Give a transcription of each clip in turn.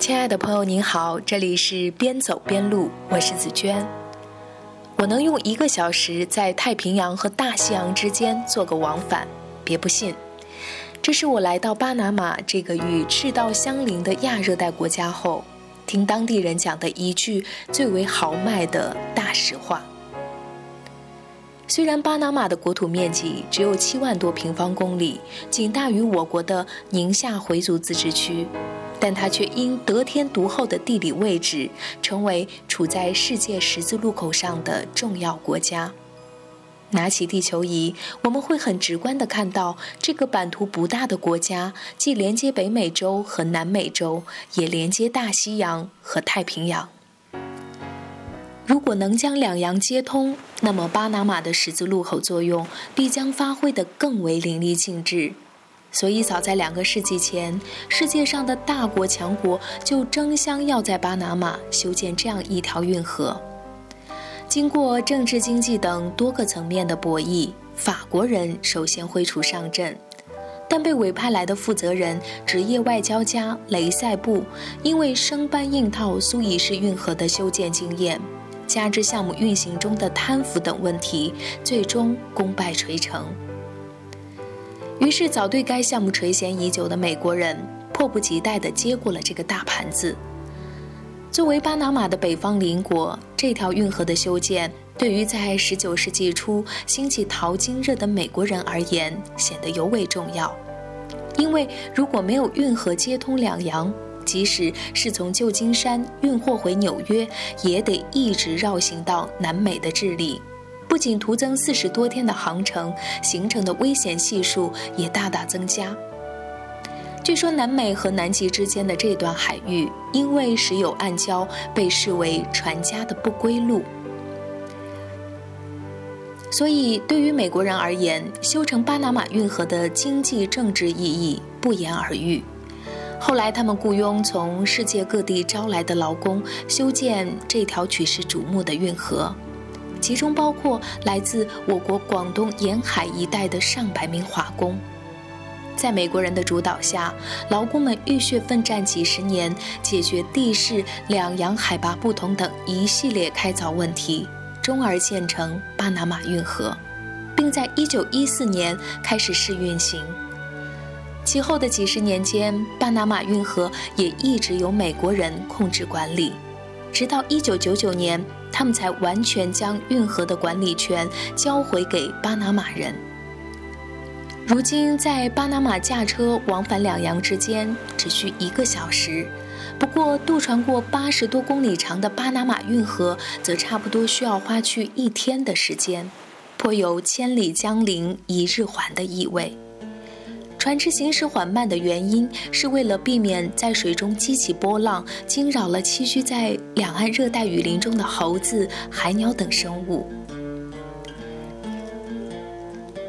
亲爱的朋友，您好，这里是边走边录，我是紫娟。我能用一个小时在太平洋和大西洋之间做个往返，别不信。这是我来到巴拿马这个与赤道相邻的亚热带国家后，听当地人讲的一句最为豪迈的大实话。虽然巴拿马的国土面积只有七万多平方公里，仅大于我国的宁夏回族自治区。但它却因得天独厚的地理位置，成为处在世界十字路口上的重要国家。拿起地球仪，我们会很直观地看到，这个版图不大的国家，既连接北美洲和南美洲，也连接大西洋和太平洋。如果能将两洋接通，那么巴拿马的十字路口作用必将发挥得更为淋漓尽致。所以，早在两个世纪前，世界上的大国强国就争相要在巴拿马修建这样一条运河。经过政治、经济等多个层面的博弈，法国人首先挥出上阵，但被委派来的负责人、职业外交家雷塞布，因为生搬硬套苏伊士运河的修建经验，加之项目运行中的贪腐等问题，最终功败垂成。于是，早对该项目垂涎已久的美国人迫不及待地接过了这个大盘子。作为巴拿马的北方邻国，这条运河的修建对于在19世纪初兴起淘金热的美国人而言显得尤为重要。因为如果没有运河接通两洋，即使是从旧金山运货回纽约，也得一直绕行到南美的智利。不仅徒增四十多天的航程，形成的危险系数也大大增加。据说南美和南极之间的这段海域，因为时有暗礁，被视为船家的不归路。所以，对于美国人而言，修成巴拿马运河的经济政治意义不言而喻。后来，他们雇佣从世界各地招来的劳工，修建这条举世瞩目的运河。其中包括来自我国广东沿海一带的上百名华工，在美国人的主导下，劳工们浴血奋战几十年，解决地势、两洋海拔不同等一系列开凿问题，终而建成巴拿马运河，并在1914年开始试运行。其后的几十年间，巴拿马运河也一直由美国人控制管理，直到1999年。他们才完全将运河的管理权交回给巴拿马人。如今，在巴拿马驾车往返两洋之间只需一个小时，不过渡船过八十多公里长的巴拿马运河，则差不多需要花去一天的时间，颇有千里江陵一日还的意味。船只行驶缓慢的原因，是为了避免在水中激起波浪，惊扰了栖居在两岸热带雨林中的猴子、海鸟等生物。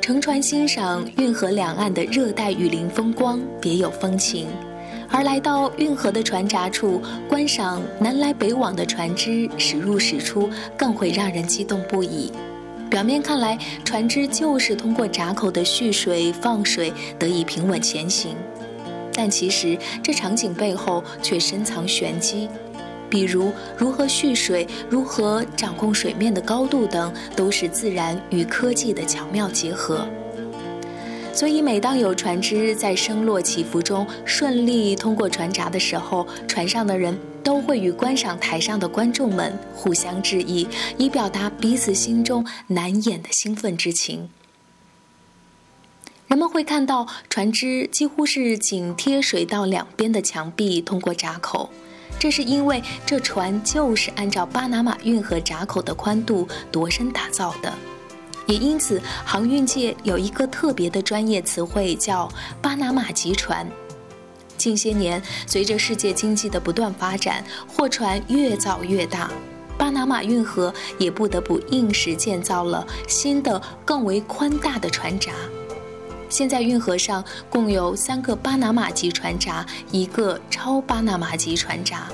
乘船欣赏运河两岸的热带雨林风光，别有风情；而来到运河的船闸处，观赏南来北往的船只驶入驶出，更会让人激动不已。表面看来，船只就是通过闸口的蓄水放水得以平稳前行，但其实这场景背后却深藏玄机，比如如何蓄水、如何掌控水面的高度等，都是自然与科技的巧妙结合。所以，每当有船只在升落起伏中顺利通过船闸的时候，船上的人。都会与观赏台上的观众们互相致意，以表达彼此心中难掩的兴奋之情。人们会看到船只几乎是紧贴水道两边的墙壁通过闸口，这是因为这船就是按照巴拿马运河闸口的宽度度身打造的，也因此航运界有一个特别的专业词汇叫“巴拿马级船”。近些年，随着世界经济的不断发展，货船越造越大，巴拿马运河也不得不应时建造了新的、更为宽大的船闸。现在运河上共有三个巴拿马级船闸，一个超巴拿马级船闸。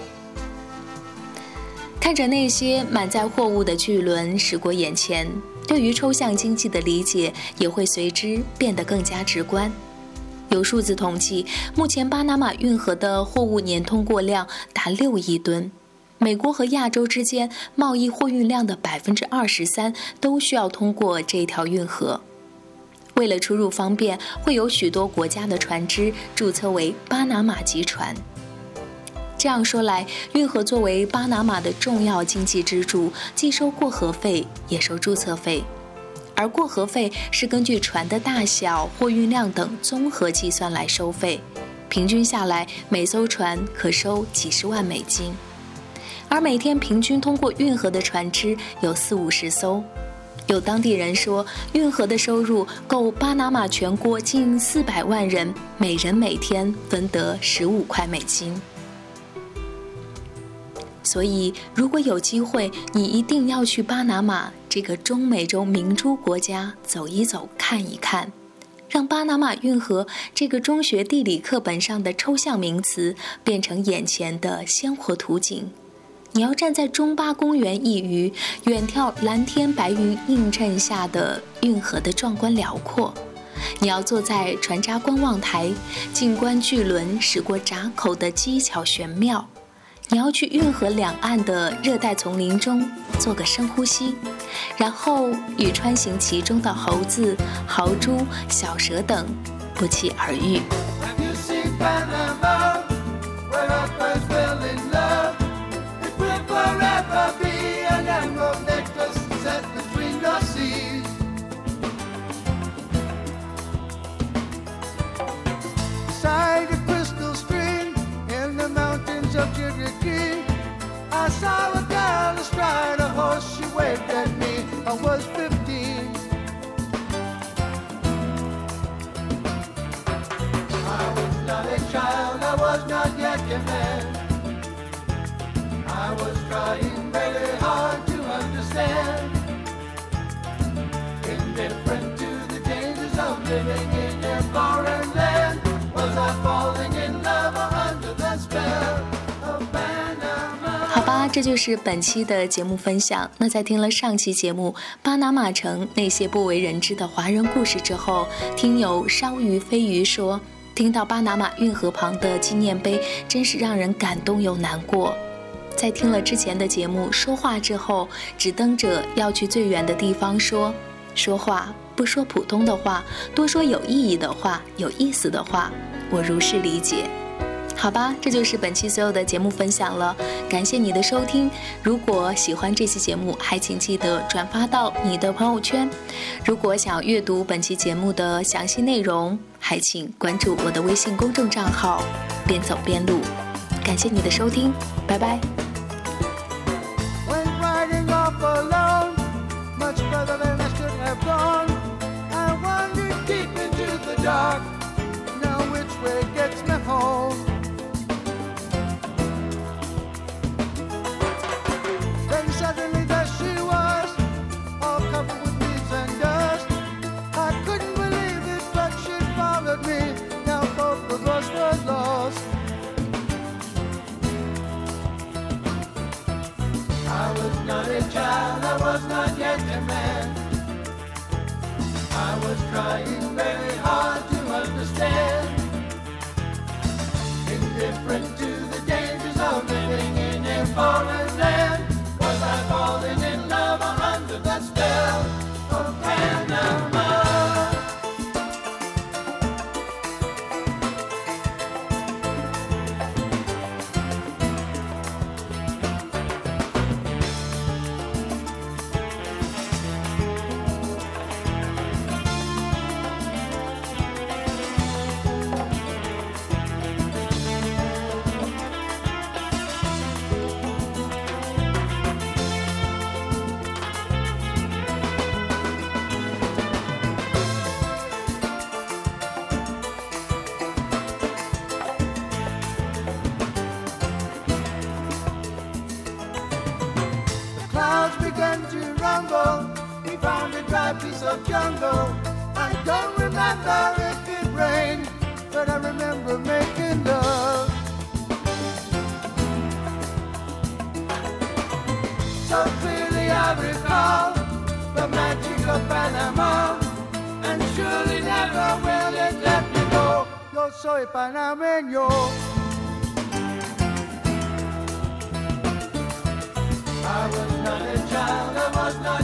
看着那些满载货物的巨轮驶过眼前，对于抽象经济的理解也会随之变得更加直观。有数字统计，目前巴拿马运河的货物年通过量达六亿吨。美国和亚洲之间贸易货运量的百分之二十三都需要通过这条运河。为了出入方便，会有许多国家的船只注册为巴拿马籍船。这样说来，运河作为巴拿马的重要经济支柱，既收过河费，也收注册费。而过河费是根据船的大小、货运量等综合计算来收费，平均下来，每艘船可收几十万美金。而每天平均通过运河的船只有四五十艘，有当地人说，运河的收入够巴拿马全国近四百万人每人每天分得十五块美金。所以，如果有机会，你一定要去巴拿马这个中美洲明珠国家走一走、看一看，让巴拿马运河这个中学地理课本上的抽象名词变成眼前的鲜活图景。你要站在中巴公园一隅，远眺蓝天白云映衬下的运河的壮观辽阔；你要坐在船闸观望台，静观巨轮驶过闸口的机巧玄妙；你要去运河两岸的热带丛林中做个深呼吸，然后与穿行其中的猴子、豪猪、小蛇等不期而遇。Child i was not yet given i was trying very hard to understand in different to the dangers of living in your foreign land was I falling in love or under the spell of banana 好吧，这就是本期的节目分享。那在听了上期节目巴拿马城那些不为人知的华人故事之后，听有烧鱼飞鱼说。听到巴拿马运河旁的纪念碑，真是让人感动又难过。在听了之前的节目说话之后，只登着要去最远的地方说说话，不说普通的话，多说有意义的话，有意思的话，我如是理解。好吧，这就是本期所有的节目分享了，感谢你的收听。如果喜欢这期节目，还请记得转发到你的朋友圈。如果想阅读本期节目的详细内容，还请关注我的微信公众账号“边走边录”。感谢你的收听，拜拜。trying piece of jungle. I don't remember if it rained, but I remember making love. So clearly I recall the magic of Panama, and surely never will it let me go. Yo soy panameño. I was not a child, I was not